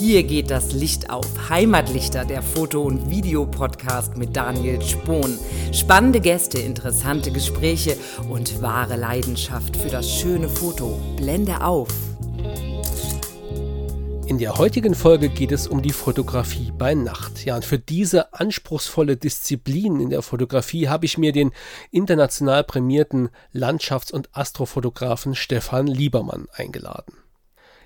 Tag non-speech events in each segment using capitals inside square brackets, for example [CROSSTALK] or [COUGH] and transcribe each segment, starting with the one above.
Hier geht das Licht auf. Heimatlichter, der Foto- und Videopodcast mit Daniel Spohn. Spannende Gäste, interessante Gespräche und wahre Leidenschaft für das schöne Foto. Blende auf. In der heutigen Folge geht es um die Fotografie bei Nacht. Ja, und für diese anspruchsvolle Disziplin in der Fotografie habe ich mir den international prämierten Landschafts- und Astrofotografen Stefan Liebermann eingeladen.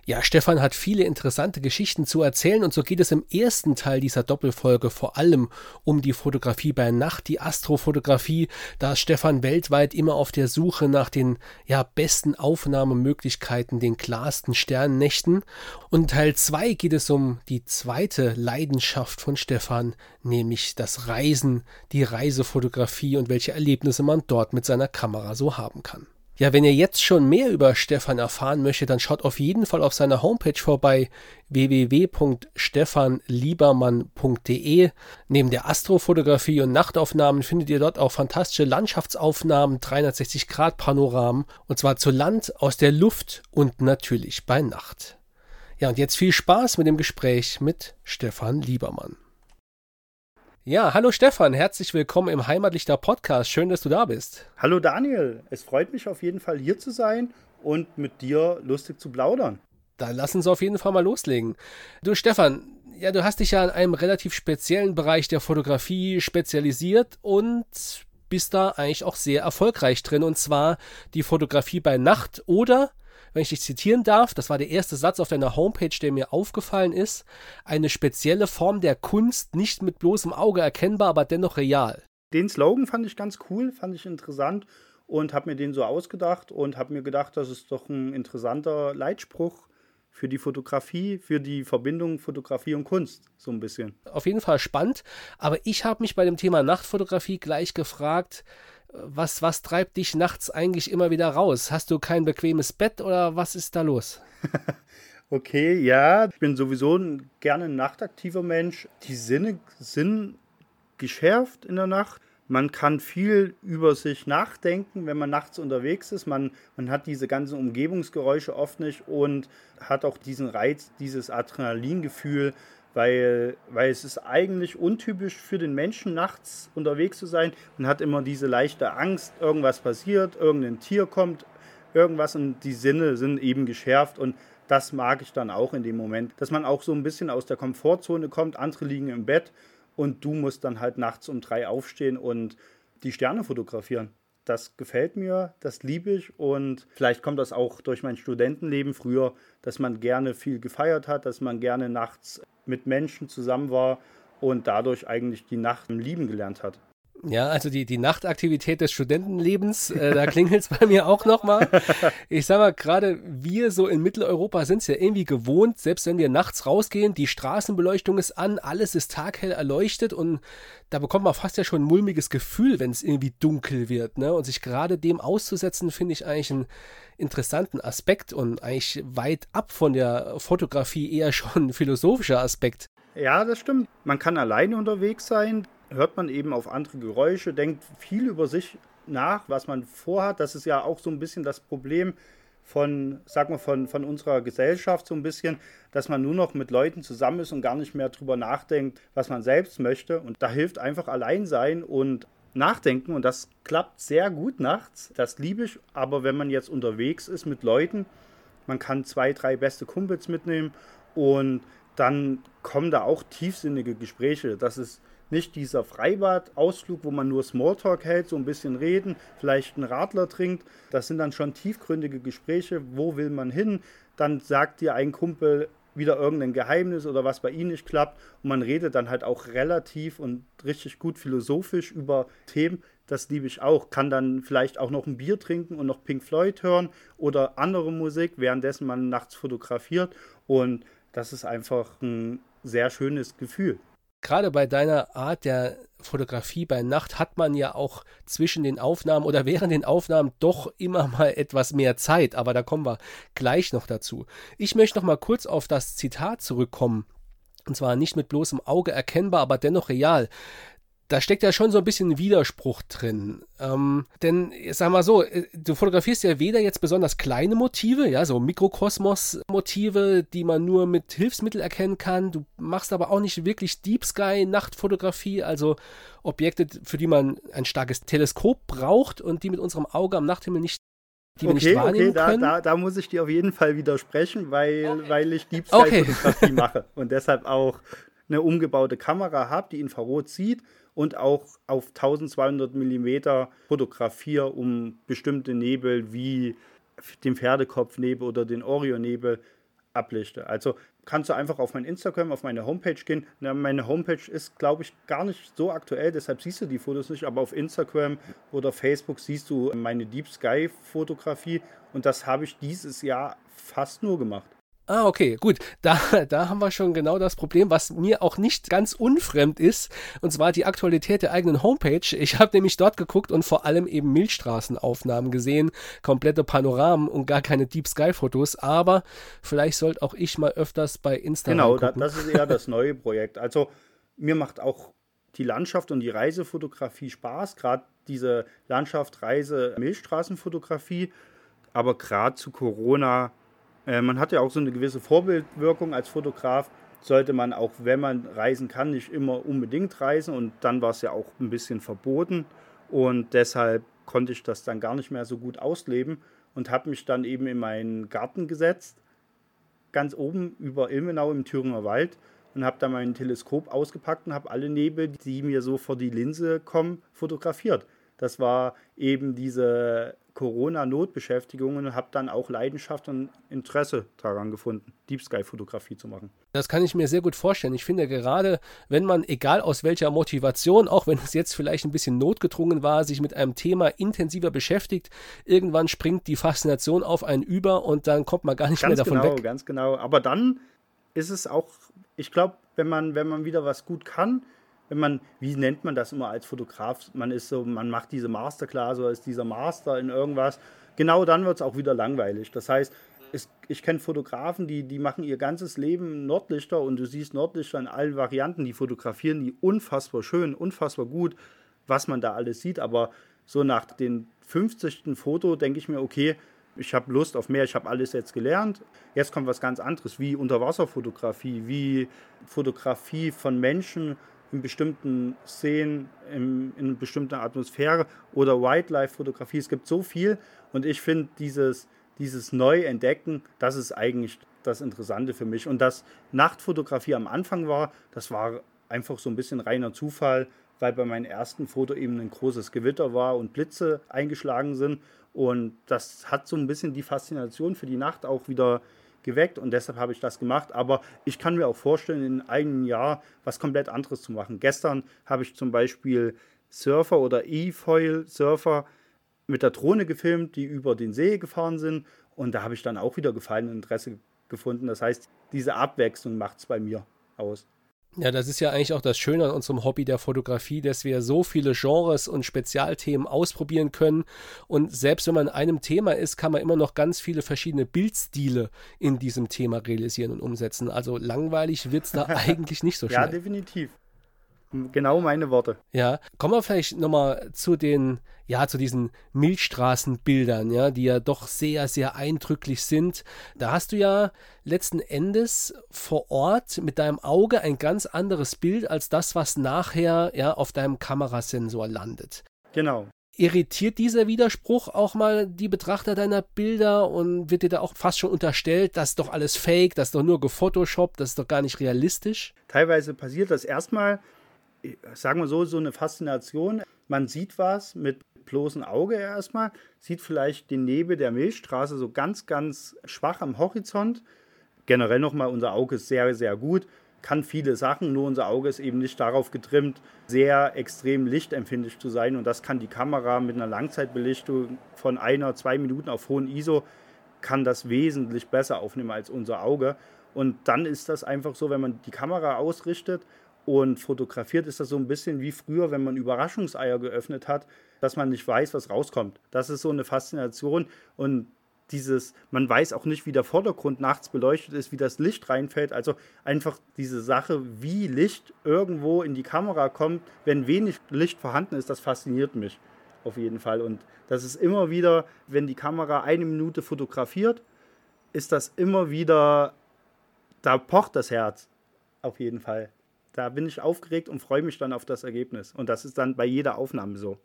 Ja, Stefan hat viele interessante Geschichten zu erzählen und so geht es im ersten Teil dieser Doppelfolge vor allem um die Fotografie bei Nacht, die Astrofotografie. Da ist Stefan weltweit immer auf der Suche nach den ja, besten Aufnahmemöglichkeiten, den klarsten Sternnächten. Und Teil 2 geht es um die zweite Leidenschaft von Stefan, nämlich das Reisen, die Reisefotografie und welche Erlebnisse man dort mit seiner Kamera so haben kann. Ja, wenn ihr jetzt schon mehr über Stefan erfahren möchtet, dann schaut auf jeden Fall auf seiner Homepage vorbei www.stefanliebermann.de. Neben der Astrofotografie und Nachtaufnahmen findet ihr dort auch fantastische Landschaftsaufnahmen, 360 Grad Panoramen und zwar zu Land, aus der Luft und natürlich bei Nacht. Ja, und jetzt viel Spaß mit dem Gespräch mit Stefan Liebermann. Ja, hallo Stefan, herzlich willkommen im Heimatlichter Podcast. Schön, dass du da bist. Hallo Daniel, es freut mich auf jeden Fall hier zu sein und mit dir lustig zu plaudern. Dann lass uns auf jeden Fall mal loslegen. Du Stefan, ja, du hast dich ja in einem relativ speziellen Bereich der Fotografie spezialisiert und bist da eigentlich auch sehr erfolgreich drin und zwar die Fotografie bei Nacht oder wenn ich dich zitieren darf, das war der erste Satz auf deiner Homepage, der mir aufgefallen ist, eine spezielle Form der Kunst, nicht mit bloßem Auge erkennbar, aber dennoch real. Den Slogan fand ich ganz cool, fand ich interessant und habe mir den so ausgedacht und habe mir gedacht, das ist doch ein interessanter Leitspruch für die Fotografie, für die Verbindung Fotografie und Kunst, so ein bisschen. Auf jeden Fall spannend, aber ich habe mich bei dem Thema Nachtfotografie gleich gefragt, was, was treibt dich nachts eigentlich immer wieder raus? Hast du kein bequemes Bett oder was ist da los? [LAUGHS] okay, ja, ich bin sowieso ein, gerne ein nachtaktiver Mensch. Die Sinne sind geschärft in der Nacht. Man kann viel über sich nachdenken, wenn man nachts unterwegs ist. Man, man hat diese ganzen Umgebungsgeräusche oft nicht und hat auch diesen Reiz, dieses Adrenalingefühl, weil, weil es ist eigentlich untypisch für den Menschen, nachts unterwegs zu sein. Man hat immer diese leichte Angst, irgendwas passiert, irgendein Tier kommt, irgendwas und die Sinne sind eben geschärft und das mag ich dann auch in dem Moment, dass man auch so ein bisschen aus der Komfortzone kommt, andere liegen im Bett und du musst dann halt nachts um drei aufstehen und die Sterne fotografieren. Das gefällt mir, das liebe ich und vielleicht kommt das auch durch mein Studentenleben früher, dass man gerne viel gefeiert hat, dass man gerne nachts mit Menschen zusammen war und dadurch eigentlich die Nacht lieben gelernt hat. Ja, also die, die Nachtaktivität des Studentenlebens, äh, da klingelt es [LAUGHS] bei mir auch nochmal. Ich sag mal, gerade wir so in Mitteleuropa sind es ja irgendwie gewohnt, selbst wenn wir nachts rausgehen, die Straßenbeleuchtung ist an, alles ist taghell erleuchtet und da bekommt man fast ja schon ein mulmiges Gefühl, wenn es irgendwie dunkel wird. Ne? Und sich gerade dem auszusetzen, finde ich eigentlich einen interessanten Aspekt und eigentlich weit ab von der Fotografie eher schon ein philosophischer Aspekt. Ja, das stimmt. Man kann alleine unterwegs sein hört man eben auf andere Geräusche, denkt viel über sich nach, was man vorhat. Das ist ja auch so ein bisschen das Problem von, sag mal, von, von unserer Gesellschaft so ein bisschen, dass man nur noch mit Leuten zusammen ist und gar nicht mehr drüber nachdenkt, was man selbst möchte. Und da hilft einfach allein sein und nachdenken und das klappt sehr gut nachts. Das liebe ich, aber wenn man jetzt unterwegs ist mit Leuten, man kann zwei, drei beste Kumpels mitnehmen und dann kommen da auch tiefsinnige Gespräche. Das ist nicht dieser Freibadausflug, wo man nur Smalltalk hält, so ein bisschen reden, vielleicht einen Radler trinkt. Das sind dann schon tiefgründige Gespräche. Wo will man hin? Dann sagt dir ein Kumpel wieder irgendein Geheimnis oder was bei ihm nicht klappt. Und man redet dann halt auch relativ und richtig gut philosophisch über Themen. Das liebe ich auch. Kann dann vielleicht auch noch ein Bier trinken und noch Pink Floyd hören oder andere Musik, währenddessen man nachts fotografiert. Und das ist einfach ein sehr schönes Gefühl gerade bei deiner Art der Fotografie bei Nacht hat man ja auch zwischen den Aufnahmen oder während den Aufnahmen doch immer [LAUGHS] mal etwas mehr Zeit, aber da kommen wir gleich noch dazu. Ich möchte noch mal kurz auf das Zitat zurückkommen. Und zwar nicht mit bloßem Auge erkennbar, aber dennoch real. Da steckt ja schon so ein bisschen Widerspruch drin. Ähm, denn, sag mal so, äh, du fotografierst ja weder jetzt besonders kleine Motive, ja, so Mikrokosmos-Motive, die man nur mit Hilfsmitteln erkennen kann. Du machst aber auch nicht wirklich Deep Sky-Nachtfotografie, also Objekte, für die man ein starkes Teleskop braucht und die mit unserem Auge am Nachthimmel nicht die okay, nicht wahrnehmen okay, da, können. Da, da, muss ich dir auf jeden Fall widersprechen, weil, okay. weil ich Deep Sky-Fotografie okay. mache und deshalb auch eine umgebaute Kamera habe, die Infrarot sieht und auch auf 1200 mm fotografiere, um bestimmte Nebel wie den Pferdekopfnebel oder den Orionnebel ablichte. Also kannst du einfach auf mein Instagram, auf meine Homepage gehen. Na, meine Homepage ist, glaube ich, gar nicht so aktuell, deshalb siehst du die Fotos nicht, aber auf Instagram oder Facebook siehst du meine Deep Sky Fotografie und das habe ich dieses Jahr fast nur gemacht. Ah, okay, gut. Da, [LAUGHS] da haben wir schon genau das Problem, was mir auch nicht ganz unfremd ist, und zwar die Aktualität der eigenen Homepage. Ich habe nämlich dort geguckt und vor allem eben Milchstraßenaufnahmen gesehen, komplette Panoramen und gar keine Deep Sky Fotos, aber vielleicht sollte auch ich mal öfters bei Instagram Genau, da, das ist eher das neue Projekt. Also mir macht auch die Landschaft und die Reisefotografie Spaß, gerade diese Landschaft, Reise, Milchstraßenfotografie, aber gerade zu Corona äh, man hat ja auch so eine gewisse Vorbildwirkung als Fotograf. Sollte man auch, wenn man reisen kann, nicht immer unbedingt reisen. Und dann war es ja auch ein bisschen verboten. Und deshalb konnte ich das dann gar nicht mehr so gut ausleben und habe mich dann eben in meinen Garten gesetzt, ganz oben über Ilmenau im Thüringer Wald und habe da mein Teleskop ausgepackt und habe alle Nebel, die mir so vor die Linse kommen, fotografiert. Das war eben diese Corona-Notbeschäftigung und habe dann auch Leidenschaft und Interesse daran gefunden, Deep Sky-Fotografie zu machen. Das kann ich mir sehr gut vorstellen. Ich finde gerade, wenn man, egal aus welcher Motivation, auch wenn es jetzt vielleicht ein bisschen notgedrungen war, sich mit einem Thema intensiver beschäftigt, irgendwann springt die Faszination auf einen über und dann kommt man gar nicht ganz mehr davon genau, weg. Ganz genau, Aber dann ist es auch, ich glaube, wenn man, wenn man wieder was gut kann, wenn man, wie nennt man das immer als Fotograf? Man ist so, man macht diese Masterclass oder ist dieser Master in irgendwas. Genau dann wird es auch wieder langweilig. Das heißt, es, ich kenne Fotografen, die, die machen ihr ganzes Leben Nordlichter und du siehst Nordlichter in allen Varianten, die fotografieren die unfassbar schön, unfassbar gut, was man da alles sieht. Aber so nach dem 50. Foto denke ich mir, okay, ich habe Lust auf mehr, ich habe alles jetzt gelernt. Jetzt kommt was ganz anderes, wie Unterwasserfotografie, wie Fotografie von Menschen, in bestimmten Szenen, in, in einer bestimmten Atmosphäre oder Wildlife-Fotografie. Es gibt so viel und ich finde dieses, dieses Neuentdecken, das ist eigentlich das Interessante für mich. Und dass Nachtfotografie am Anfang war, das war einfach so ein bisschen reiner Zufall, weil bei meinem ersten Foto eben ein großes Gewitter war und Blitze eingeschlagen sind. Und das hat so ein bisschen die Faszination für die Nacht auch wieder geweckt und deshalb habe ich das gemacht. Aber ich kann mir auch vorstellen, in einem Jahr was komplett anderes zu machen. Gestern habe ich zum Beispiel Surfer oder E-Foil-Surfer mit der Drohne gefilmt, die über den See gefahren sind. Und da habe ich dann auch wieder Gefallen und Interesse gefunden. Das heißt, diese Abwechslung macht es bei mir aus. Ja, das ist ja eigentlich auch das Schöne an unserem Hobby der Fotografie, dass wir so viele Genres und Spezialthemen ausprobieren können. Und selbst wenn man in einem Thema ist, kann man immer noch ganz viele verschiedene Bildstile in diesem Thema realisieren und umsetzen. Also langweilig wird es da [LAUGHS] eigentlich nicht so schnell. Ja, definitiv. Genau meine Worte. Ja, kommen wir vielleicht nochmal zu den, ja, zu diesen Milchstraßenbildern, ja, die ja doch sehr, sehr eindrücklich sind. Da hast du ja letzten Endes vor Ort mit deinem Auge ein ganz anderes Bild als das, was nachher ja auf deinem Kamerasensor landet. Genau. Irritiert dieser Widerspruch auch mal die Betrachter deiner Bilder und wird dir da auch fast schon unterstellt, das ist doch alles fake, das ist doch nur gefotoshoppt, das ist doch gar nicht realistisch? Teilweise passiert das erstmal, sagen wir so, so eine Faszination. Man sieht was mit bloßem Auge erstmal, sieht vielleicht den Nebel der Milchstraße so ganz, ganz schwach am Horizont. Generell nochmal, unser Auge ist sehr, sehr gut, kann viele Sachen, nur unser Auge ist eben nicht darauf getrimmt, sehr extrem lichtempfindlich zu sein. Und das kann die Kamera mit einer Langzeitbelichtung von einer, zwei Minuten auf hohen ISO, kann das wesentlich besser aufnehmen als unser Auge. Und dann ist das einfach so, wenn man die Kamera ausrichtet und fotografiert ist das so ein bisschen wie früher, wenn man Überraschungseier geöffnet hat, dass man nicht weiß, was rauskommt. Das ist so eine Faszination und dieses, man weiß auch nicht, wie der Vordergrund nachts beleuchtet ist, wie das Licht reinfällt. Also einfach diese Sache, wie Licht irgendwo in die Kamera kommt, wenn wenig Licht vorhanden ist, das fasziniert mich auf jeden Fall. Und das ist immer wieder, wenn die Kamera eine Minute fotografiert, ist das immer wieder, da pocht das Herz auf jeden Fall. Da bin ich aufgeregt und freue mich dann auf das Ergebnis. Und das ist dann bei jeder Aufnahme so.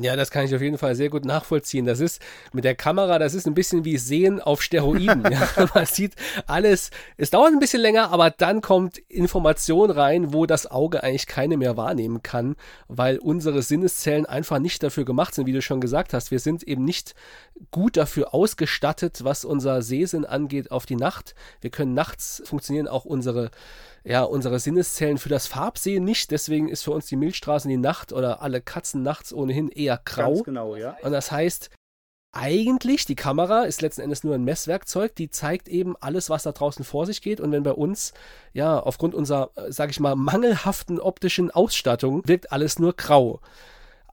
Ja, das kann ich auf jeden Fall sehr gut nachvollziehen. Das ist mit der Kamera, das ist ein bisschen wie Sehen auf Steroiden. [LAUGHS] ja, man sieht alles, es dauert ein bisschen länger, aber dann kommt Information rein, wo das Auge eigentlich keine mehr wahrnehmen kann, weil unsere Sinneszellen einfach nicht dafür gemacht sind, wie du schon gesagt hast. Wir sind eben nicht gut dafür ausgestattet, was unser Sehsinn angeht auf die Nacht. Wir können nachts funktionieren auch unsere ja, unsere Sinneszellen für das Farbsehen nicht. Deswegen ist für uns die Milchstraße in die Nacht oder alle Katzen nachts ohnehin eher grau. Ganz genau, ja. Und das heißt, eigentlich, die Kamera ist letzten Endes nur ein Messwerkzeug, die zeigt eben alles, was da draußen vor sich geht. Und wenn bei uns, ja, aufgrund unserer, äh, sag ich mal, mangelhaften optischen Ausstattung wirkt alles nur grau.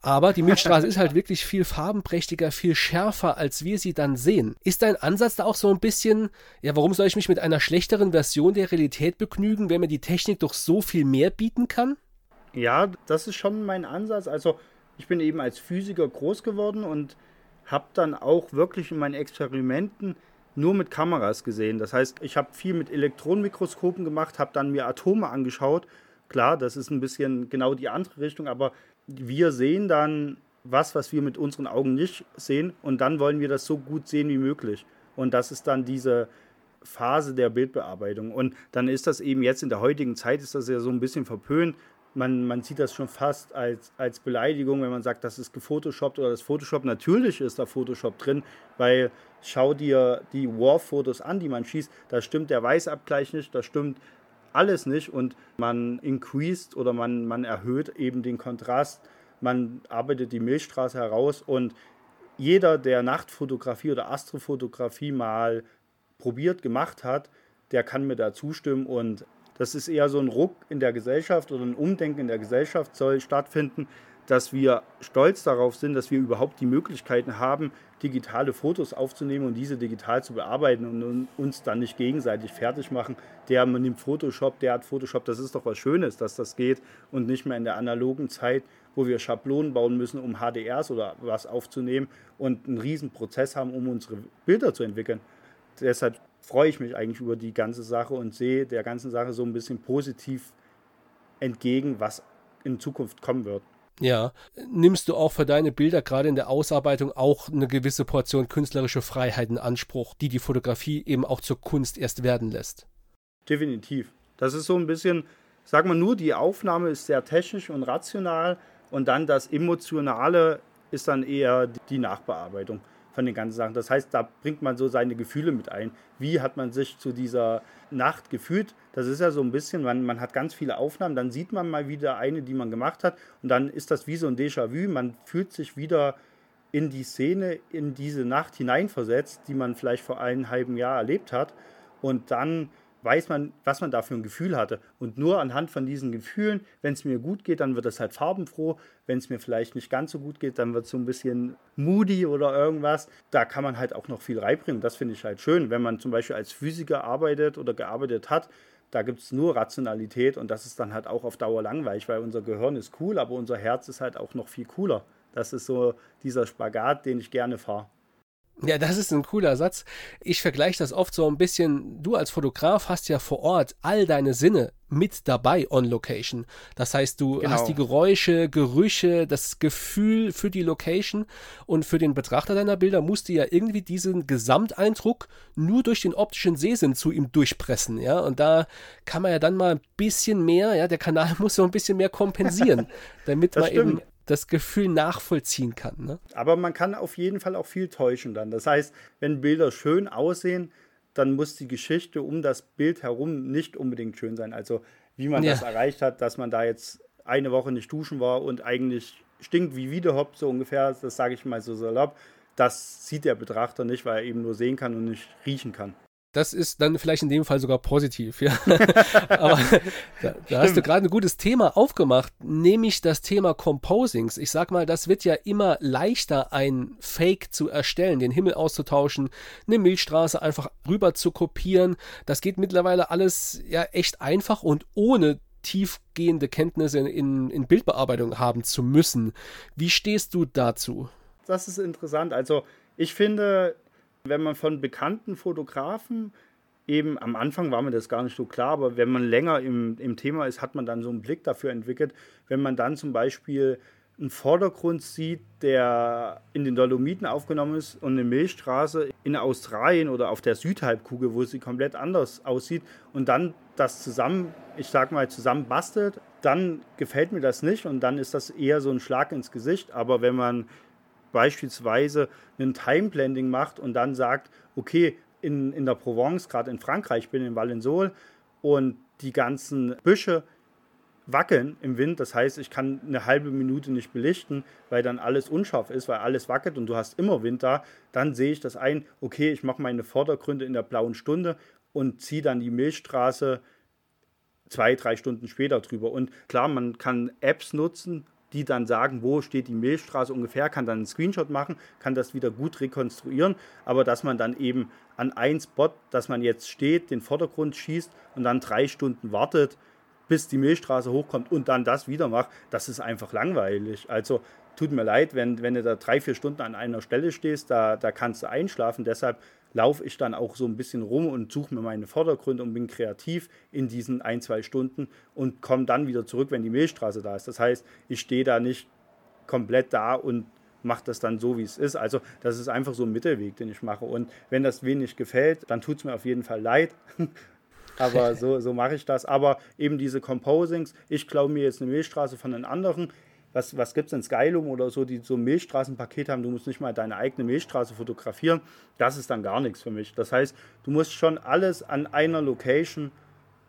Aber die Milchstraße ist halt wirklich viel farbenprächtiger, viel schärfer, als wir sie dann sehen. Ist dein Ansatz da auch so ein bisschen, ja, warum soll ich mich mit einer schlechteren Version der Realität begnügen, wenn mir die Technik doch so viel mehr bieten kann? Ja, das ist schon mein Ansatz. Also ich bin eben als Physiker groß geworden und habe dann auch wirklich in meinen Experimenten nur mit Kameras gesehen. Das heißt, ich habe viel mit Elektronenmikroskopen gemacht, habe dann mir Atome angeschaut. Klar, das ist ein bisschen genau die andere Richtung, aber wir sehen dann was, was wir mit unseren Augen nicht sehen und dann wollen wir das so gut sehen wie möglich. Und das ist dann diese Phase der Bildbearbeitung. Und dann ist das eben jetzt in der heutigen Zeit, ist das ja so ein bisschen verpönt. Man, man sieht das schon fast als, als Beleidigung, wenn man sagt, das ist gefotoshoppt oder das Photoshop. Natürlich ist da Photoshop drin, weil schau dir die War-Fotos an, die man schießt, da stimmt der Weißabgleich nicht, da stimmt alles nicht und man increased oder man, man erhöht eben den Kontrast, man arbeitet die Milchstraße heraus und jeder, der Nachtfotografie oder Astrofotografie mal probiert, gemacht hat, der kann mir da zustimmen und das ist eher so ein Ruck in der Gesellschaft oder ein Umdenken in der Gesellschaft soll stattfinden, dass wir stolz darauf sind, dass wir überhaupt die Möglichkeiten haben, digitale Fotos aufzunehmen und diese digital zu bearbeiten und uns dann nicht gegenseitig fertig machen. Der nimmt Photoshop, der hat Photoshop, das ist doch was Schönes, dass das geht und nicht mehr in der analogen Zeit, wo wir Schablonen bauen müssen, um HDRs oder was aufzunehmen und einen riesen Prozess haben, um unsere Bilder zu entwickeln. Deshalb freue ich mich eigentlich über die ganze Sache und sehe der ganzen Sache so ein bisschen positiv entgegen, was in Zukunft kommen wird. Ja. Nimmst du auch für deine Bilder gerade in der Ausarbeitung auch eine gewisse Portion künstlerische Freiheit in Anspruch, die die Fotografie eben auch zur Kunst erst werden lässt? Definitiv. Das ist so ein bisschen, sag mal nur, die Aufnahme ist sehr technisch und rational und dann das Emotionale ist dann eher die Nachbearbeitung von den ganzen Sachen. Das heißt, da bringt man so seine Gefühle mit ein. Wie hat man sich zu dieser Nacht gefühlt? Das ist ja so ein bisschen, man, man hat ganz viele Aufnahmen, dann sieht man mal wieder eine, die man gemacht hat und dann ist das wie so ein Déjà-vu. Man fühlt sich wieder in die Szene, in diese Nacht hineinversetzt, die man vielleicht vor einem halben Jahr erlebt hat und dann weiß man, was man da für ein Gefühl hatte. Und nur anhand von diesen Gefühlen, wenn es mir gut geht, dann wird es halt farbenfroh. Wenn es mir vielleicht nicht ganz so gut geht, dann wird es so ein bisschen moody oder irgendwas. Da kann man halt auch noch viel reinbringen. Das finde ich halt schön. Wenn man zum Beispiel als Physiker arbeitet oder gearbeitet hat, da gibt es nur Rationalität und das ist dann halt auch auf Dauer langweilig, weil unser Gehirn ist cool, aber unser Herz ist halt auch noch viel cooler. Das ist so dieser Spagat, den ich gerne fahre. Ja, das ist ein cooler Satz. Ich vergleiche das oft so ein bisschen. Du als Fotograf hast ja vor Ort all deine Sinne mit dabei on Location. Das heißt, du genau. hast die Geräusche, Gerüche, das Gefühl für die Location und für den Betrachter deiner Bilder musst du ja irgendwie diesen Gesamteindruck nur durch den optischen Sehsinn zu ihm durchpressen, ja. Und da kann man ja dann mal ein bisschen mehr, ja, der Kanal [LAUGHS] muss so ein bisschen mehr kompensieren, [LAUGHS] damit man stimmt. eben das Gefühl nachvollziehen kann. Ne? Aber man kann auf jeden Fall auch viel täuschen dann. Das heißt, wenn Bilder schön aussehen, dann muss die Geschichte um das Bild herum nicht unbedingt schön sein. Also wie man ja. das erreicht hat, dass man da jetzt eine Woche nicht duschen war und eigentlich stinkt wie Wiederhopp, so ungefähr, das sage ich mal so salopp, das sieht der Betrachter nicht, weil er eben nur sehen kann und nicht riechen kann. Das ist dann vielleicht in dem Fall sogar positiv. Ja. [LAUGHS] Aber da, da hast du gerade ein gutes Thema aufgemacht, nämlich das Thema Composings. Ich sag mal, das wird ja immer leichter, ein Fake zu erstellen, den Himmel auszutauschen, eine Milchstraße einfach rüber zu kopieren. Das geht mittlerweile alles ja echt einfach und ohne tiefgehende Kenntnisse in, in, in Bildbearbeitung haben zu müssen. Wie stehst du dazu? Das ist interessant. Also ich finde, wenn man von bekannten Fotografen eben am Anfang war mir das gar nicht so klar, aber wenn man länger im, im Thema ist, hat man dann so einen Blick dafür entwickelt. Wenn man dann zum Beispiel einen Vordergrund sieht, der in den Dolomiten aufgenommen ist und eine Milchstraße in Australien oder auf der Südhalbkugel, wo sie komplett anders aussieht und dann das zusammen, ich sag mal, zusammen bastelt, dann gefällt mir das nicht und dann ist das eher so ein Schlag ins Gesicht. Aber wenn man beispielsweise ein Time-Blending macht und dann sagt, okay, in, in der Provence, gerade in Frankreich, ich bin in Valensole und die ganzen Büsche wackeln im Wind. Das heißt, ich kann eine halbe Minute nicht belichten, weil dann alles unscharf ist, weil alles wackelt und du hast immer Wind da. Dann sehe ich das ein, okay, ich mache meine Vordergründe in der blauen Stunde und ziehe dann die Milchstraße zwei, drei Stunden später drüber. Und klar, man kann Apps nutzen, die dann sagen, wo steht die Milchstraße ungefähr, kann dann einen Screenshot machen, kann das wieder gut rekonstruieren, aber dass man dann eben an ein Spot, dass man jetzt steht, den Vordergrund schießt und dann drei Stunden wartet, bis die Milchstraße hochkommt und dann das wieder macht, das ist einfach langweilig. Also tut mir leid, wenn, wenn du da drei, vier Stunden an einer Stelle stehst, da, da kannst du einschlafen. Deshalb laufe ich dann auch so ein bisschen rum und suche mir meine Vordergründe und bin kreativ in diesen ein, zwei Stunden und komme dann wieder zurück, wenn die Milchstraße da ist. Das heißt, ich stehe da nicht komplett da und mache das dann so, wie es ist. Also das ist einfach so ein Mittelweg, den ich mache. Und wenn das wenig gefällt, dann tut es mir auf jeden Fall leid. [LAUGHS] Aber so, so mache ich das. Aber eben diese Composings, ich glaube mir jetzt eine Milchstraße von den anderen, was, was gibt es in Skylum oder so, die so ein Milchstraßenpaket haben, du musst nicht mal deine eigene Milchstraße fotografieren, das ist dann gar nichts für mich. Das heißt, du musst schon alles an einer Location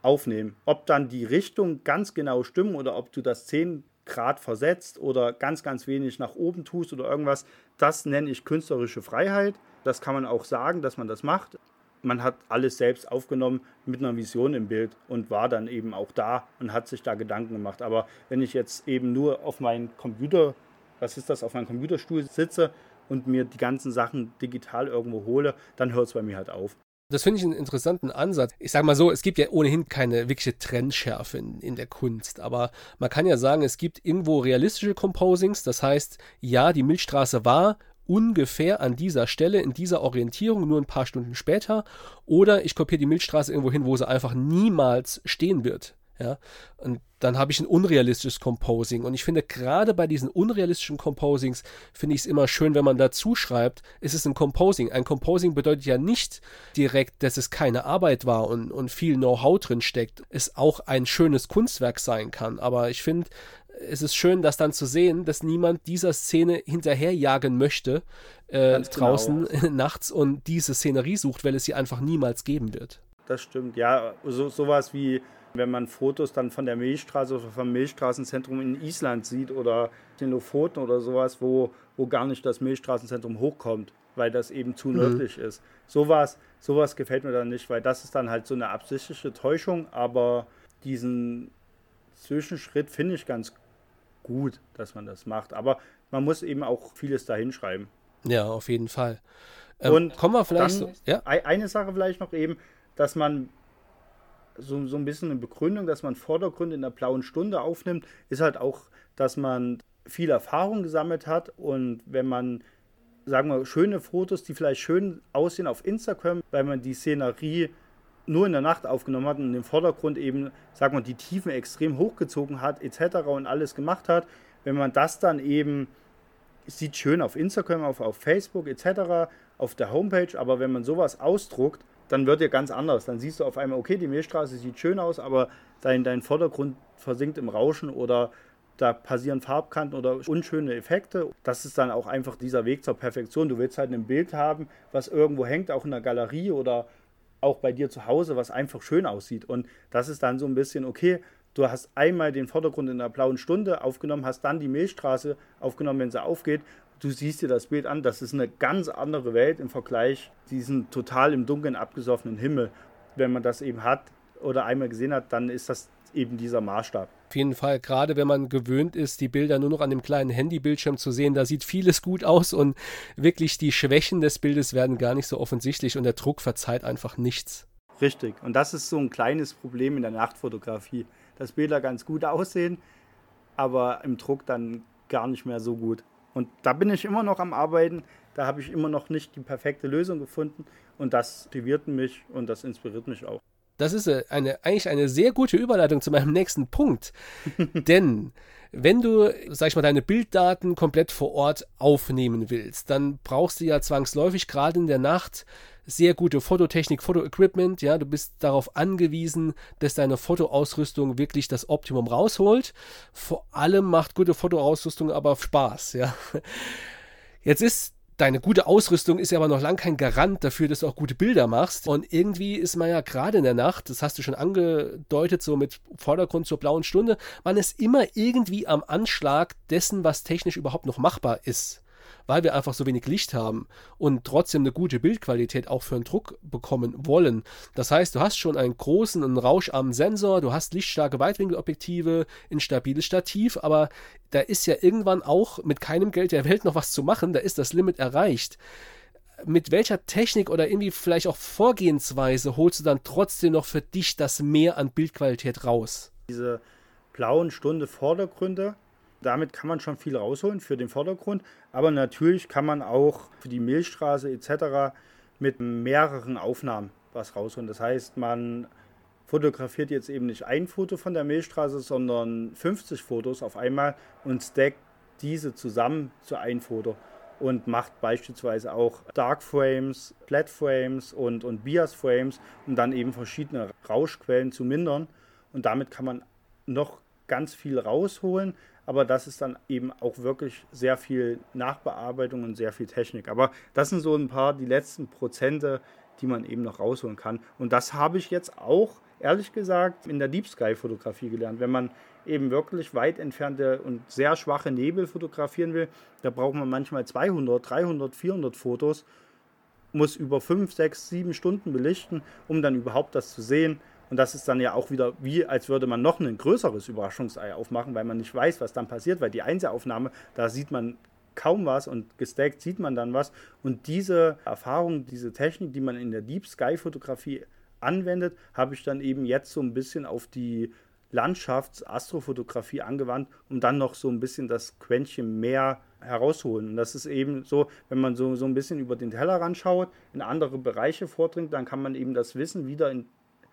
aufnehmen. Ob dann die Richtung ganz genau stimmen oder ob du das 10 Grad versetzt oder ganz, ganz wenig nach oben tust oder irgendwas, das nenne ich künstlerische Freiheit. Das kann man auch sagen, dass man das macht man hat alles selbst aufgenommen mit einer Vision im Bild und war dann eben auch da und hat sich da Gedanken gemacht. Aber wenn ich jetzt eben nur auf meinen Computer, was ist das, auf meinem Computerstuhl sitze und mir die ganzen Sachen digital irgendwo hole, dann hört es bei mir halt auf. Das finde ich einen interessanten Ansatz. Ich sage mal so, es gibt ja ohnehin keine wirkliche Trendschärfe in, in, der Kunst, aber man kann ja sagen, es gibt irgendwo realistische Composings. Das heißt, ja, die Milchstraße war ungefähr an dieser Stelle, in dieser Orientierung, nur ein paar Stunden später. Oder ich kopiere die Milchstraße irgendwo hin, wo sie einfach niemals stehen wird. Ja, und dann habe ich ein unrealistisches Composing. Und ich finde, gerade bei diesen unrealistischen Composings finde ich es immer schön, wenn man dazu schreibt, es ist ein Composing. Ein Composing bedeutet ja nicht direkt, dass es keine Arbeit war und, und viel Know-how drin steckt. Es auch ein schönes Kunstwerk sein kann. Aber ich finde, es ist schön, das dann zu sehen, dass niemand dieser Szene hinterherjagen möchte äh, genau. draußen genau. [LAUGHS] nachts und diese Szenerie sucht, weil es sie einfach niemals geben wird. Das stimmt, ja. So, sowas wie, wenn man Fotos dann von der Milchstraße oder vom Milchstraßenzentrum in Island sieht oder den Lofoten oder sowas, wo, wo gar nicht das Milchstraßenzentrum hochkommt, weil das eben zu mhm. nördlich ist. Sowas, sowas gefällt mir dann nicht, weil das ist dann halt so eine absichtliche Täuschung, aber diesen Zwischenschritt finde ich ganz gut dass man das macht. Aber man muss eben auch vieles da hinschreiben. Ja, auf jeden Fall. Ähm, und kommen wir vielleicht so, ja? eine Sache vielleicht noch eben, dass man so, so ein bisschen eine Begründung, dass man Vordergründe in der blauen Stunde aufnimmt, ist halt auch, dass man viel Erfahrung gesammelt hat und wenn man, sagen wir, schöne Fotos, die vielleicht schön aussehen auf Instagram, weil man die Szenerie nur in der Nacht aufgenommen hat und im Vordergrund eben, sagen wir, die Tiefen extrem hochgezogen hat, etc. und alles gemacht hat, wenn man das dann eben sieht schön auf Instagram, auf, auf Facebook etc., auf der Homepage, aber wenn man sowas ausdruckt, dann wird ja ganz anders. Dann siehst du auf einmal, okay, die Milchstraße sieht schön aus, aber dein, dein Vordergrund versinkt im Rauschen oder da passieren Farbkanten oder unschöne Effekte. Das ist dann auch einfach dieser Weg zur Perfektion. Du willst halt ein Bild haben, was irgendwo hängt, auch in der Galerie oder auch bei dir zu Hause, was einfach schön aussieht. Und das ist dann so ein bisschen, okay, du hast einmal den Vordergrund in der blauen Stunde aufgenommen, hast dann die Milchstraße aufgenommen, wenn sie aufgeht du siehst dir das Bild an, das ist eine ganz andere Welt im Vergleich diesen total im Dunkeln abgesoffenen Himmel. Wenn man das eben hat oder einmal gesehen hat, dann ist das eben dieser Maßstab. Auf jeden Fall, gerade wenn man gewöhnt ist, die Bilder nur noch an dem kleinen Handybildschirm zu sehen, da sieht vieles gut aus und wirklich die Schwächen des Bildes werden gar nicht so offensichtlich und der Druck verzeiht einfach nichts. Richtig, und das ist so ein kleines Problem in der Nachtfotografie, dass Bilder ganz gut aussehen, aber im Druck dann gar nicht mehr so gut. Und da bin ich immer noch am Arbeiten, da habe ich immer noch nicht die perfekte Lösung gefunden und das motiviert mich und das inspiriert mich auch. Das ist äh, eine, eigentlich eine sehr gute Überleitung zu meinem nächsten Punkt. [LAUGHS] Denn wenn du, sag ich mal, deine Bilddaten komplett vor Ort aufnehmen willst, dann brauchst du ja zwangsläufig gerade in der Nacht sehr gute Fototechnik, Fotoequipment. Ja, du bist darauf angewiesen, dass deine Fotoausrüstung wirklich das Optimum rausholt. Vor allem macht gute Fotoausrüstung aber Spaß. Ja. Jetzt ist Deine gute Ausrüstung ist ja aber noch lang kein Garant dafür, dass du auch gute Bilder machst. Und irgendwie ist man ja gerade in der Nacht, das hast du schon angedeutet, so mit Vordergrund zur blauen Stunde, man ist immer irgendwie am Anschlag dessen, was technisch überhaupt noch machbar ist weil wir einfach so wenig Licht haben und trotzdem eine gute Bildqualität auch für einen Druck bekommen wollen. Das heißt, du hast schon einen großen, einen rauscharmen Sensor, du hast lichtstarke Weitwinkelobjektive, ein stabiles Stativ, aber da ist ja irgendwann auch mit keinem Geld der Welt noch was zu machen, da ist das Limit erreicht mit welcher Technik oder irgendwie vielleicht auch Vorgehensweise holst du dann trotzdem noch für dich das Mehr an Bildqualität raus? Diese blauen Stunde Vordergründe, damit kann man schon viel rausholen für den Vordergrund, aber natürlich kann man auch für die Milchstraße etc. mit mehreren Aufnahmen was rausholen. Das heißt, man fotografiert jetzt eben nicht ein Foto von der Milchstraße, sondern 50 Fotos auf einmal und stackt diese zusammen zu einem Foto und macht beispielsweise auch Dark Frames, Flat Frames und, und Bias Frames, um dann eben verschiedene Rauschquellen zu mindern. Und damit kann man noch ganz viel rausholen, aber das ist dann eben auch wirklich sehr viel Nachbearbeitung und sehr viel Technik. Aber das sind so ein paar die letzten Prozente, die man eben noch rausholen kann. Und das habe ich jetzt auch, ehrlich gesagt, in der Deep Sky Fotografie gelernt. Wenn man eben wirklich weit entfernte und sehr schwache Nebel fotografieren will, da braucht man manchmal 200, 300, 400 Fotos, muss über 5, 6, 7 Stunden belichten, um dann überhaupt das zu sehen. Und das ist dann ja auch wieder wie, als würde man noch ein größeres Überraschungsei aufmachen, weil man nicht weiß, was dann passiert, weil die Einzelaufnahme, da sieht man kaum was und gestackt sieht man dann was. Und diese Erfahrung, diese Technik, die man in der Deep Sky Fotografie anwendet, habe ich dann eben jetzt so ein bisschen auf die Landschafts-Astrofotografie angewandt, um dann noch so ein bisschen das Quäntchen mehr herausholen. Und das ist eben so, wenn man so, so ein bisschen über den Tellerrand schaut, in andere Bereiche vordringt, dann kann man eben das Wissen wieder in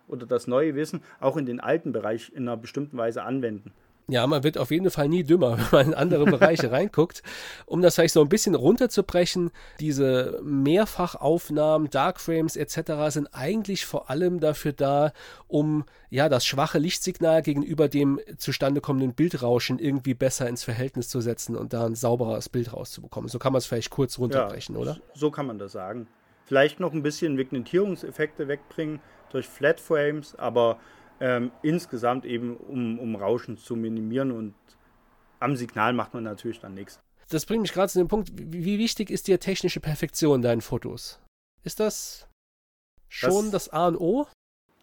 oder das neue Wissen auch in den alten Bereich in einer bestimmten Weise anwenden. Ja, man wird auf jeden Fall nie dümmer, [LAUGHS] wenn man in andere Bereiche reinguckt. Um das vielleicht so ein bisschen runterzubrechen, diese Mehrfachaufnahmen, Darkframes etc. sind eigentlich vor allem dafür da, um ja das schwache Lichtsignal gegenüber dem zustande kommenden Bildrauschen irgendwie besser ins Verhältnis zu setzen und da ein sauberes Bild rauszubekommen. So kann man es vielleicht kurz runterbrechen, ja, oder? So kann man das sagen. Vielleicht noch ein bisschen Vignettierungseffekte wegbringen durch Flatframes, aber ähm, insgesamt eben, um, um Rauschen zu minimieren und am Signal macht man natürlich dann nichts. Das bringt mich gerade zu dem Punkt, wie, wie wichtig ist dir technische Perfektion deinen Fotos? Ist das schon das, das A und O?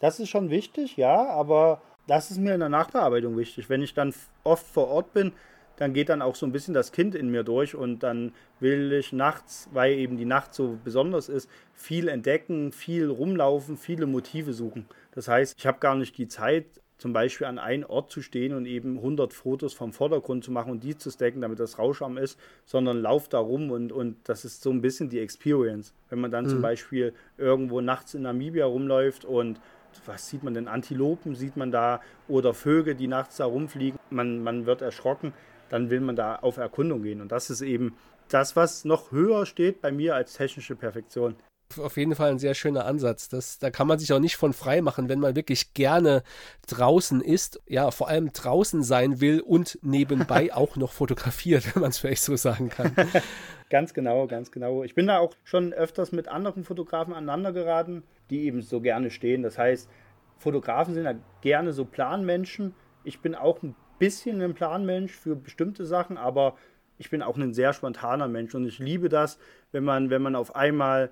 Das ist schon wichtig, ja, aber das ist mir in der Nachbearbeitung wichtig. Wenn ich dann oft vor Ort bin, dann geht dann auch so ein bisschen das Kind in mir durch und dann will ich nachts, weil eben die Nacht so besonders ist, viel entdecken, viel rumlaufen, viele Motive suchen. Das heißt, ich habe gar nicht die Zeit, zum Beispiel an einem Ort zu stehen und eben 100 Fotos vom Vordergrund zu machen und die zu stacken, damit das rauscharm ist, sondern lauf da rum und, und das ist so ein bisschen die Experience. Wenn man dann mhm. zum Beispiel irgendwo nachts in Namibia rumläuft und was sieht man denn? Antilopen sieht man da oder Vögel, die nachts da rumfliegen. Man, man wird erschrocken dann will man da auf Erkundung gehen. Und das ist eben das, was noch höher steht bei mir als technische Perfektion. Auf jeden Fall ein sehr schöner Ansatz. Das, da kann man sich auch nicht von frei machen, wenn man wirklich gerne draußen ist, ja, vor allem draußen sein will und nebenbei [LAUGHS] auch noch fotografiert, wenn man es vielleicht so sagen kann. [LAUGHS] ganz genau, ganz genau. Ich bin da auch schon öfters mit anderen Fotografen aneinander geraten, die eben so gerne stehen. Das heißt, Fotografen sind ja gerne so Planmenschen. Ich bin auch ein bisschen ein Planmensch für bestimmte Sachen, aber ich bin auch ein sehr spontaner Mensch und ich liebe das, wenn man, wenn man auf einmal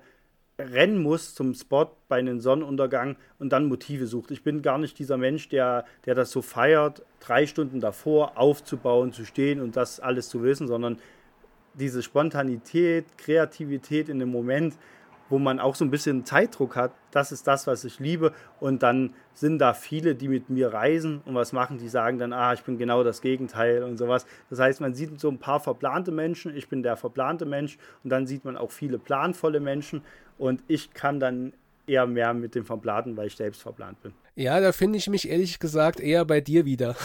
rennen muss zum Spot bei einem Sonnenuntergang und dann Motive sucht. Ich bin gar nicht dieser Mensch, der, der das so feiert, drei Stunden davor aufzubauen, zu stehen und das alles zu wissen, sondern diese Spontanität, Kreativität in dem Moment, wo man auch so ein bisschen Zeitdruck hat, das ist das, was ich liebe. Und dann sind da viele, die mit mir reisen. Und was machen, die? Sagen dann, ah, ich bin genau das Gegenteil und sowas. Das heißt, man sieht so ein paar verplante Menschen, ich bin der verplante Mensch. Und dann sieht man auch viele planvolle Menschen. Und ich kann dann eher mehr mit dem Verplanten, weil ich selbst verplant bin. Ja, da finde ich mich ehrlich gesagt eher bei dir wieder.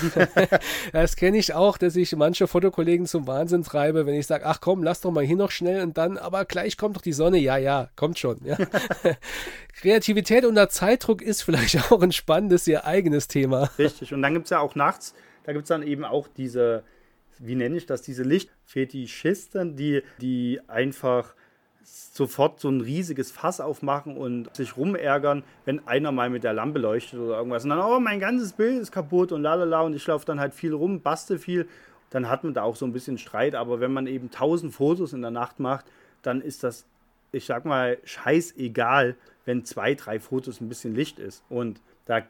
[LAUGHS] das kenne ich auch, dass ich manche Fotokollegen zum Wahnsinn treibe, wenn ich sage, ach komm, lass doch mal hier noch schnell und dann, aber gleich kommt doch die Sonne. Ja, ja, kommt schon. Ja. [LAUGHS] Kreativität unter Zeitdruck ist vielleicht auch ein spannendes, ihr eigenes Thema. Richtig, und dann gibt es ja auch nachts, da gibt es dann eben auch diese, wie nenne ich das, diese Lichtfetischisten, die, die einfach sofort so ein riesiges Fass aufmachen und sich rumärgern, wenn einer mal mit der Lampe leuchtet oder irgendwas. Und dann, oh, mein ganzes Bild ist kaputt und lalala und ich laufe dann halt viel rum, baste viel. Dann hat man da auch so ein bisschen Streit. Aber wenn man eben tausend Fotos in der Nacht macht, dann ist das, ich sag mal, scheißegal, wenn zwei, drei Fotos ein bisschen Licht ist. Und da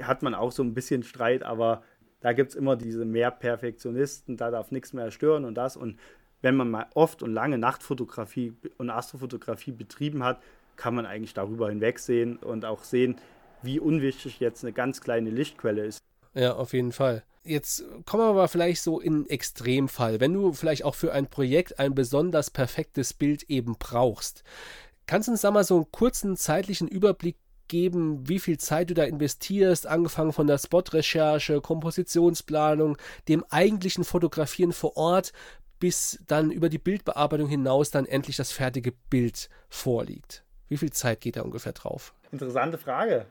hat man auch so ein bisschen Streit, aber da gibt es immer diese mehr Perfektionisten, da darf nichts mehr stören und das. Und wenn man mal oft und lange Nachtfotografie und Astrofotografie betrieben hat, kann man eigentlich darüber hinwegsehen und auch sehen, wie unwichtig jetzt eine ganz kleine Lichtquelle ist. Ja, auf jeden Fall. Jetzt kommen wir aber vielleicht so in Extremfall. Wenn du vielleicht auch für ein Projekt ein besonders perfektes Bild eben brauchst, kannst du uns da mal so einen kurzen zeitlichen Überblick geben, wie viel Zeit du da investierst, angefangen von der Spot-Recherche, Kompositionsplanung, dem eigentlichen Fotografieren vor Ort, bis dann über die Bildbearbeitung hinaus dann endlich das fertige Bild vorliegt? Wie viel Zeit geht da ungefähr drauf? Interessante Frage.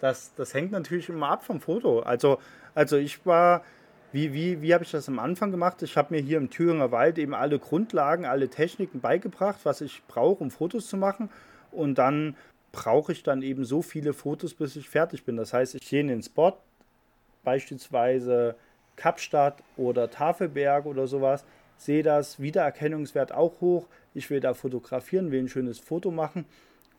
Das, das hängt natürlich immer ab vom Foto. Also, also ich war, wie, wie, wie habe ich das am Anfang gemacht? Ich habe mir hier im Thüringer Wald eben alle Grundlagen, alle Techniken beigebracht, was ich brauche, um Fotos zu machen. Und dann brauche ich dann eben so viele Fotos, bis ich fertig bin. Das heißt, ich gehe in den Spot, beispielsweise Kapstadt oder Tafelberg oder sowas, sehe das Wiedererkennungswert auch hoch. Ich will da fotografieren, will ein schönes Foto machen.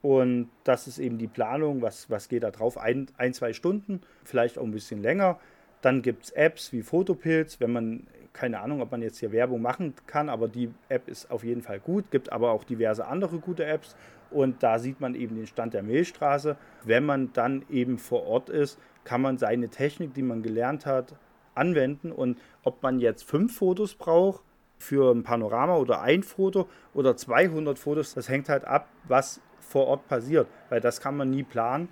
Und das ist eben die Planung, was, was geht da drauf? Ein, ein, zwei Stunden, vielleicht auch ein bisschen länger. Dann gibt es Apps wie Fotopilz, wenn man, keine Ahnung, ob man jetzt hier Werbung machen kann, aber die App ist auf jeden Fall gut. Gibt aber auch diverse andere gute Apps. Und da sieht man eben den Stand der Milchstraße. Wenn man dann eben vor Ort ist, kann man seine Technik, die man gelernt hat, anwenden. Und ob man jetzt fünf Fotos braucht für ein Panorama oder ein Foto oder 200 Fotos, das hängt halt ab, was vor Ort passiert, weil das kann man nie planen,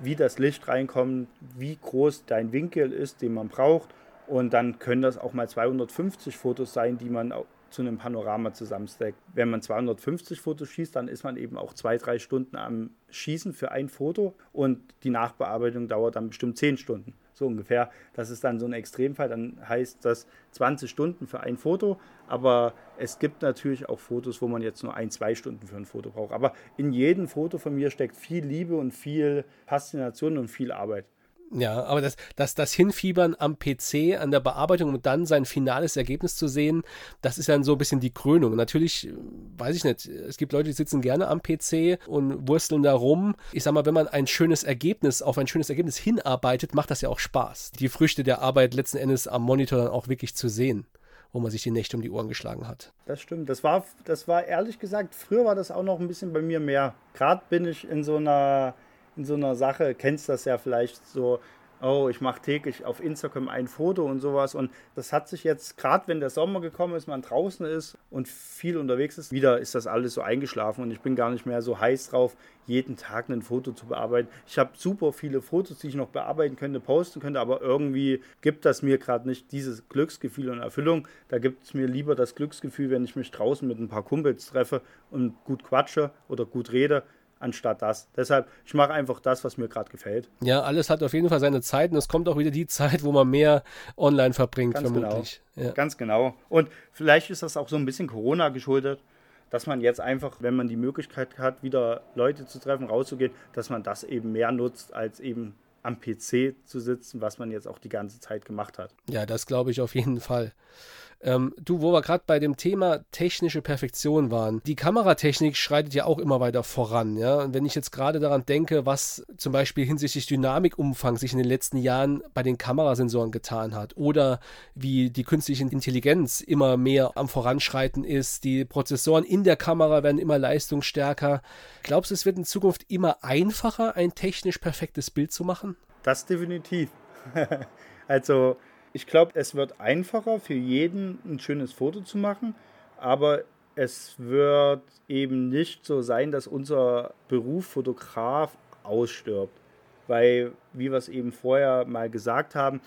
wie das Licht reinkommt, wie groß dein Winkel ist, den man braucht. Und dann können das auch mal 250 Fotos sein, die man zu einem Panorama zusammensteckt. Wenn man 250 Fotos schießt, dann ist man eben auch zwei, drei Stunden am Schießen für ein Foto. Und die Nachbearbeitung dauert dann bestimmt zehn Stunden so ungefähr. Das ist dann so ein Extremfall, dann heißt das 20 Stunden für ein Foto, aber es gibt natürlich auch Fotos, wo man jetzt nur ein, zwei Stunden für ein Foto braucht. Aber in jedem Foto von mir steckt viel Liebe und viel Faszination und viel Arbeit. Ja, aber das, das, das Hinfiebern am PC, an der Bearbeitung und dann sein finales Ergebnis zu sehen, das ist dann so ein bisschen die Krönung. Natürlich, weiß ich nicht, es gibt Leute, die sitzen gerne am PC und wursteln da rum. Ich sag mal, wenn man ein schönes Ergebnis, auf ein schönes Ergebnis hinarbeitet, macht das ja auch Spaß. Die Früchte der Arbeit letzten Endes am Monitor dann auch wirklich zu sehen wo man sich die Nächte um die Ohren geschlagen hat. Das stimmt. Das war, das war ehrlich gesagt, früher war das auch noch ein bisschen bei mir mehr. Gerade bin ich in so einer in so einer Sache, kennst das ja vielleicht so, oh, ich mache täglich auf Instagram ein Foto und sowas. Und das hat sich jetzt, gerade wenn der Sommer gekommen ist, man draußen ist und viel unterwegs ist, wieder ist das alles so eingeschlafen und ich bin gar nicht mehr so heiß drauf, jeden Tag ein Foto zu bearbeiten. Ich habe super viele Fotos, die ich noch bearbeiten könnte, posten könnte, aber irgendwie gibt das mir gerade nicht dieses Glücksgefühl und Erfüllung. Da gibt es mir lieber das Glücksgefühl, wenn ich mich draußen mit ein paar Kumpels treffe und gut quatsche oder gut rede, anstatt das. Deshalb, ich mache einfach das, was mir gerade gefällt. Ja, alles hat auf jeden Fall seine Zeit und es kommt auch wieder die Zeit, wo man mehr online verbringt, Ganz vermutlich. Genau. Ja. Ganz genau. Und vielleicht ist das auch so ein bisschen Corona geschuldet, dass man jetzt einfach, wenn man die Möglichkeit hat, wieder Leute zu treffen, rauszugehen, dass man das eben mehr nutzt, als eben am PC zu sitzen, was man jetzt auch die ganze Zeit gemacht hat. Ja, das glaube ich auf jeden Fall. Ähm, du, wo wir gerade bei dem Thema technische Perfektion waren, die Kameratechnik schreitet ja auch immer weiter voran. Ja? Und wenn ich jetzt gerade daran denke, was zum Beispiel hinsichtlich Dynamikumfang sich in den letzten Jahren bei den Kamerasensoren getan hat oder wie die künstliche Intelligenz immer mehr am Voranschreiten ist, die Prozessoren in der Kamera werden immer leistungsstärker. Glaubst du, es wird in Zukunft immer einfacher, ein technisch perfektes Bild zu machen? Das definitiv. [LAUGHS] also ich glaube, es wird einfacher für jeden ein schönes Foto zu machen, aber es wird eben nicht so sein, dass unser Beruf Fotograf ausstirbt. Weil, wie wir es eben vorher mal gesagt haben,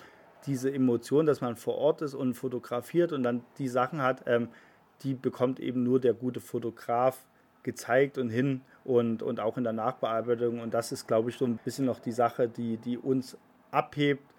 diese Emotion, dass man vor Ort ist und fotografiert und dann die Sachen hat, ähm, die bekommt eben nur der gute Fotograf gezeigt und hin und, und auch in der Nachbearbeitung. Und das ist, glaube ich, so ein bisschen noch die Sache, die, die uns abhebt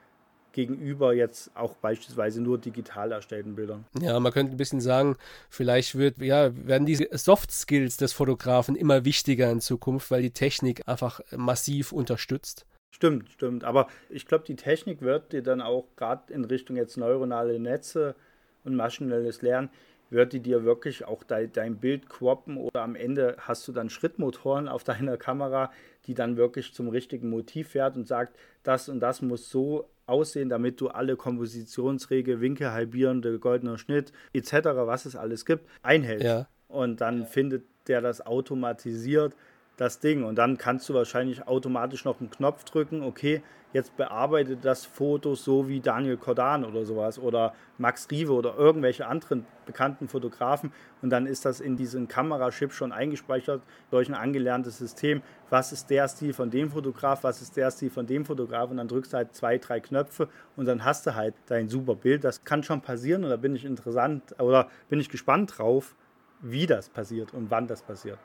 gegenüber jetzt auch beispielsweise nur digital erstellten Bildern. Ja, man könnte ein bisschen sagen, vielleicht wird, ja, werden diese Soft Skills des Fotografen immer wichtiger in Zukunft, weil die Technik einfach massiv unterstützt. Stimmt, stimmt. Aber ich glaube, die Technik wird dir dann auch gerade in Richtung jetzt neuronale Netze und maschinelles Lernen, wird die dir wirklich auch de dein Bild croppen oder am Ende hast du dann Schrittmotoren auf [LAUGHS] deiner Kamera, die dann wirklich zum richtigen Motiv fährt und sagt, das und das muss so aussehen, damit du alle Kompositionsregeln, Winkel halbierende, goldener Schnitt etc., was es alles gibt, einhältst. Ja. Und dann findet der das automatisiert das Ding. Und dann kannst du wahrscheinlich automatisch noch einen Knopf drücken, okay, jetzt bearbeitet das Foto so wie Daniel Cordan oder sowas oder Max Rive oder irgendwelche anderen bekannten Fotografen. Und dann ist das in diesen Kamerachip schon eingespeichert durch ein angelerntes System. Was ist der Stil von dem Fotograf, was ist der Stil von dem Fotograf? Und dann drückst du halt zwei, drei Knöpfe und dann hast du halt dein super Bild. Das kann schon passieren und da bin ich interessant oder bin ich gespannt drauf, wie das passiert und wann das passiert.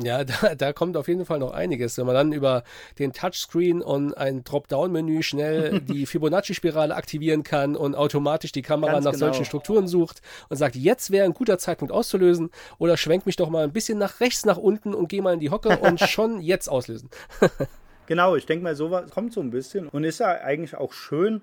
Ja, [LAUGHS] da, da kommt auf jeden Fall noch einiges. Wenn man dann über den Touchscreen und ein Dropdown-Menü schnell [LAUGHS] die Fibonacci-Spirale aktivieren kann und automatisch die Kamera Ganz nach genau. solchen Strukturen sucht und sagt, jetzt wäre ein guter Zeitpunkt auszulösen oder schwenk mich doch mal ein bisschen nach rechts, nach unten und geh mal in die Hocke und [LAUGHS] schon jetzt auslösen. genau, ich denke mal, sowas kommt so ein bisschen und ist ja eigentlich auch schön,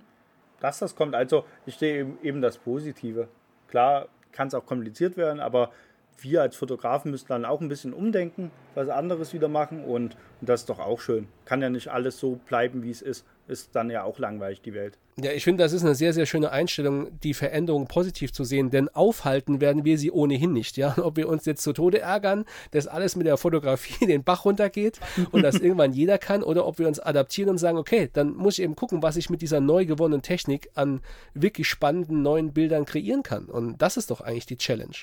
dass das kommt. Also ich sehe eben das Positive. Klar kann es auch kompliziert werden, aber wir als Fotografen müssen dann auch ein bisschen umdenken, was anderes wieder machen und, und, das ist doch auch schön. Kann ja nicht alles so bleiben, wie es ist. Ist dann ja auch langweilig, die Welt. Ja, ich finde, das ist eine sehr, sehr schöne Einstellung, die Veränderung positiv zu sehen, denn aufhalten werden wir sie ohnehin nicht. Ja? Ob wir uns jetzt zu Tode ärgern, dass alles mit der Fotografie [LAUGHS] den Bach runtergeht und das irgendwann jeder kann, oder ob wir uns adaptieren und sagen, okay, dann muss ich eben gucken, was ich mit dieser neu gewonnenen Technik an wirklich spannenden neuen Bildern kreieren kann. Und das ist doch eigentlich die Challenge.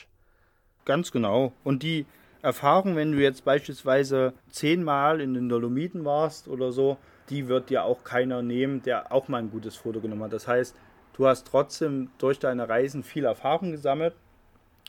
Ganz genau. Und die Erfahrung, wenn du jetzt beispielsweise zehnmal in den Dolomiten warst oder so, die wird dir auch keiner nehmen, der auch mal ein gutes Foto genommen hat. Das heißt, du hast trotzdem durch deine Reisen viel Erfahrung gesammelt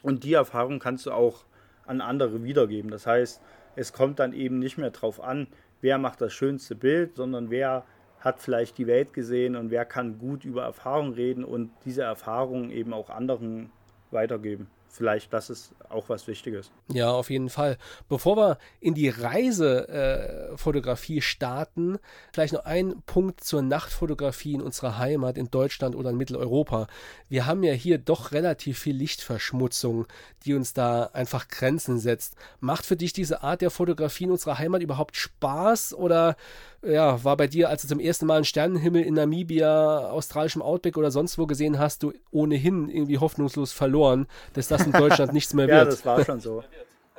und die Erfahrung kannst du auch an andere wiedergeben. Das heißt, es kommt dann eben nicht mehr darauf an, wer macht das schönste Bild, sondern wer hat vielleicht die Welt gesehen und wer kann gut über Erfahrung reden und diese Erfahrung eben auch anderen weitergeben vielleicht das ist auch was Wichtiges. Ja, auf jeden Fall. Bevor wir in die Reisefotografie äh, starten, vielleicht noch ein Punkt zur Nachtfotografie in unserer Heimat in Deutschland oder in Mitteleuropa. Wir haben ja hier doch relativ viel Lichtverschmutzung, die uns da einfach Grenzen setzt. Macht für dich diese Art der Fotografie in unserer Heimat überhaupt Spaß oder ja, war bei dir, als du zum ersten Mal einen Sternenhimmel in Namibia, australischem Outback oder sonst wo gesehen hast, du ohnehin irgendwie hoffnungslos verloren, dass das in [LAUGHS] Deutschland nichts mehr wird. Ja, das war schon so.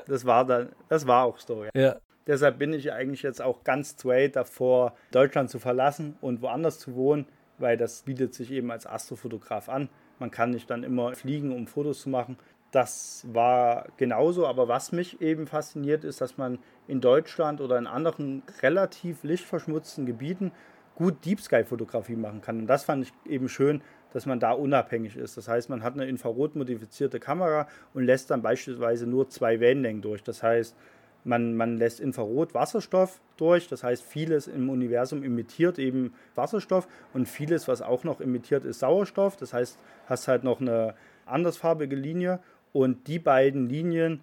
Das war dann, das war auch so. Ja. ja. Deshalb bin ich eigentlich jetzt auch ganz straight davor, Deutschland zu verlassen und woanders zu wohnen, weil das bietet sich eben als Astrofotograf an. Man kann nicht dann immer fliegen, um Fotos zu machen. Das war genauso, aber was mich eben fasziniert, ist, dass man in Deutschland oder in anderen relativ lichtverschmutzten Gebieten gut Deep Sky Fotografie machen kann. Und das fand ich eben schön, dass man da unabhängig ist. Das heißt, man hat eine infrarotmodifizierte Kamera und lässt dann beispielsweise nur zwei Wellenlängen durch. Das heißt, man, man lässt Infrarot Wasserstoff durch, das heißt, vieles im Universum emittiert eben Wasserstoff und vieles, was auch noch emittiert, ist Sauerstoff. Das heißt, hast halt noch eine andersfarbige Linie und die beiden Linien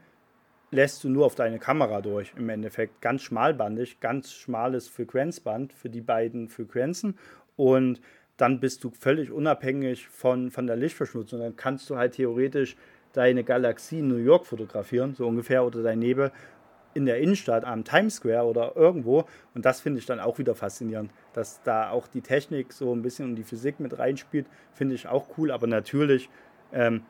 lässt du nur auf deine Kamera durch im Endeffekt. Ganz schmalbandig, ganz schmales Frequenzband für die beiden Frequenzen. Und dann bist du völlig unabhängig von, von der Lichtverschmutzung. Dann kannst du halt theoretisch deine Galaxie in New York fotografieren, so ungefähr, oder dein Nebel in der Innenstadt am Times Square oder irgendwo. Und das finde ich dann auch wieder faszinierend, dass da auch die Technik so ein bisschen und die Physik mit reinspielt, finde ich auch cool. Aber natürlich ähm,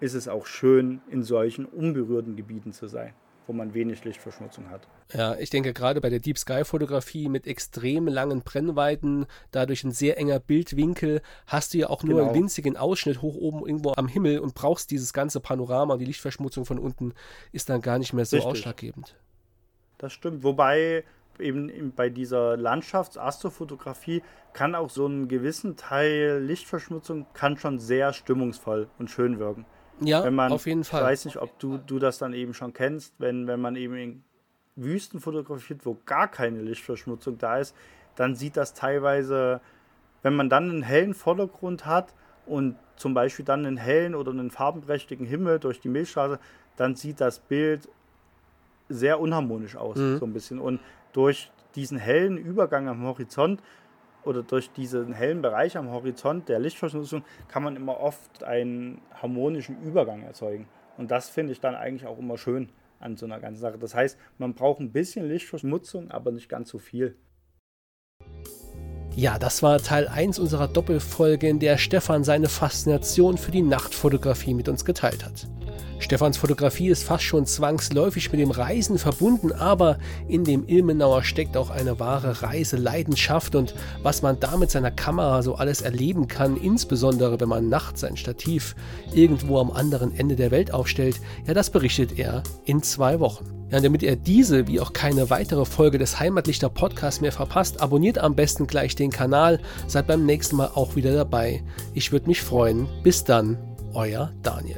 ist es auch schön, in solchen unberührten Gebieten zu sein wo man wenig Lichtverschmutzung hat. Ja, ich denke gerade bei der Deep Sky Fotografie mit extrem langen Brennweiten, dadurch ein sehr enger Bildwinkel, hast du ja auch nur genau. einen winzigen Ausschnitt hoch oben irgendwo am Himmel und brauchst dieses ganze Panorama und die Lichtverschmutzung von unten ist dann gar nicht mehr so Richtig. ausschlaggebend. Das stimmt, wobei eben bei dieser Landschafts-Astrofotografie kann auch so einen gewissen Teil Lichtverschmutzung kann schon sehr stimmungsvoll und schön wirken. Ja, wenn man, auf jeden Fall. Ich weiß nicht, ob du, du das dann eben schon kennst, wenn, wenn man eben in Wüsten fotografiert, wo gar keine Lichtverschmutzung da ist, dann sieht das teilweise, wenn man dann einen hellen Vordergrund hat und zum Beispiel dann einen hellen oder einen farbenprächtigen Himmel durch die Milchstraße, dann sieht das Bild sehr unharmonisch aus, mhm. so ein bisschen. Und durch diesen hellen Übergang am Horizont oder durch diesen hellen Bereich am Horizont der Lichtverschmutzung kann man immer oft einen harmonischen Übergang erzeugen. Und das finde ich dann eigentlich auch immer schön an so einer ganzen Sache. Das heißt, man braucht ein bisschen Lichtverschmutzung, aber nicht ganz so viel. Ja, das war Teil 1 unserer Doppelfolge, in der Stefan seine Faszination für die Nachtfotografie mit uns geteilt hat. Stefans Fotografie ist fast schon zwangsläufig mit dem Reisen verbunden, aber in dem Ilmenauer steckt auch eine wahre Reiseleidenschaft und was man da mit seiner Kamera so alles erleben kann, insbesondere wenn man nachts sein Stativ irgendwo am anderen Ende der Welt aufstellt, ja, das berichtet er in zwei Wochen. Ja, damit ihr diese wie auch keine weitere Folge des Heimatlichter Podcasts mehr verpasst, abonniert am besten gleich den Kanal, seid beim nächsten Mal auch wieder dabei. Ich würde mich freuen. Bis dann, euer Daniel.